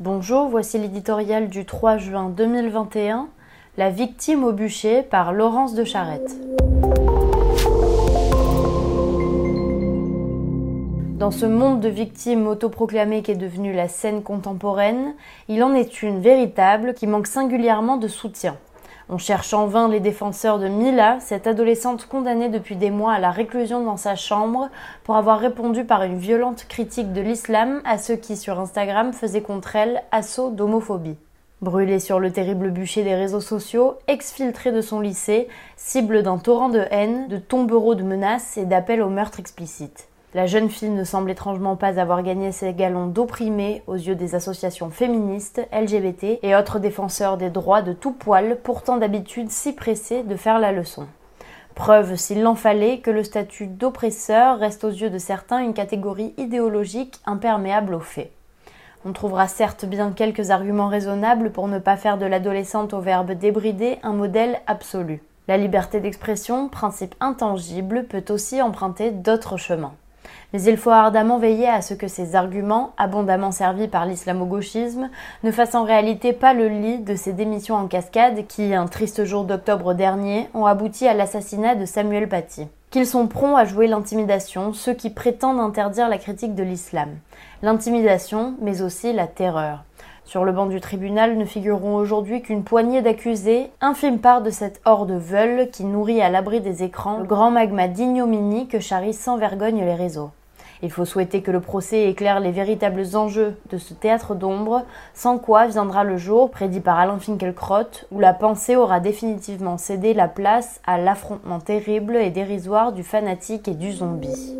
Bonjour, voici l'éditorial du 3 juin 2021, La victime au bûcher par Laurence de Charette. Dans ce monde de victimes autoproclamées qui est devenu la scène contemporaine, il en est une véritable qui manque singulièrement de soutien. On cherche en vain les défenseurs de Mila, cette adolescente condamnée depuis des mois à la réclusion dans sa chambre pour avoir répondu par une violente critique de l'islam à ceux qui sur Instagram faisaient contre elle assaut d'homophobie. Brûlée sur le terrible bûcher des réseaux sociaux, exfiltrée de son lycée, cible d'un torrent de haine, de tombereaux de menaces et d'appels au meurtre explicite. La jeune fille ne semble étrangement pas avoir gagné ses galons d'opprimés aux yeux des associations féministes, LGBT et autres défenseurs des droits de tout poil, pourtant d'habitude si pressés de faire la leçon. Preuve, s'il l'en fallait, que le statut d'oppresseur reste aux yeux de certains une catégorie idéologique imperméable aux faits. On trouvera certes bien quelques arguments raisonnables pour ne pas faire de l'adolescente au verbe débridé un modèle absolu. La liberté d'expression, principe intangible, peut aussi emprunter d'autres chemins. Mais il faut ardemment veiller à ce que ces arguments, abondamment servis par l'islamo-gauchisme, ne fassent en réalité pas le lit de ces démissions en cascade qui, un triste jour d'octobre dernier, ont abouti à l'assassinat de Samuel Paty. Qu'ils sont prompts à jouer l'intimidation, ceux qui prétendent interdire la critique de l'islam. L'intimidation, mais aussi la terreur. Sur le banc du tribunal ne figureront aujourd'hui qu'une poignée d'accusés, infime part de cette horde veule qui nourrit à l'abri des écrans le grand magma d'ignominie que charrient sans vergogne les réseaux. Il faut souhaiter que le procès éclaire les véritables enjeux de ce théâtre d'ombre, sans quoi viendra le jour, prédit par Alain Finkielkraut, où la pensée aura définitivement cédé la place à l'affrontement terrible et dérisoire du fanatique et du zombie.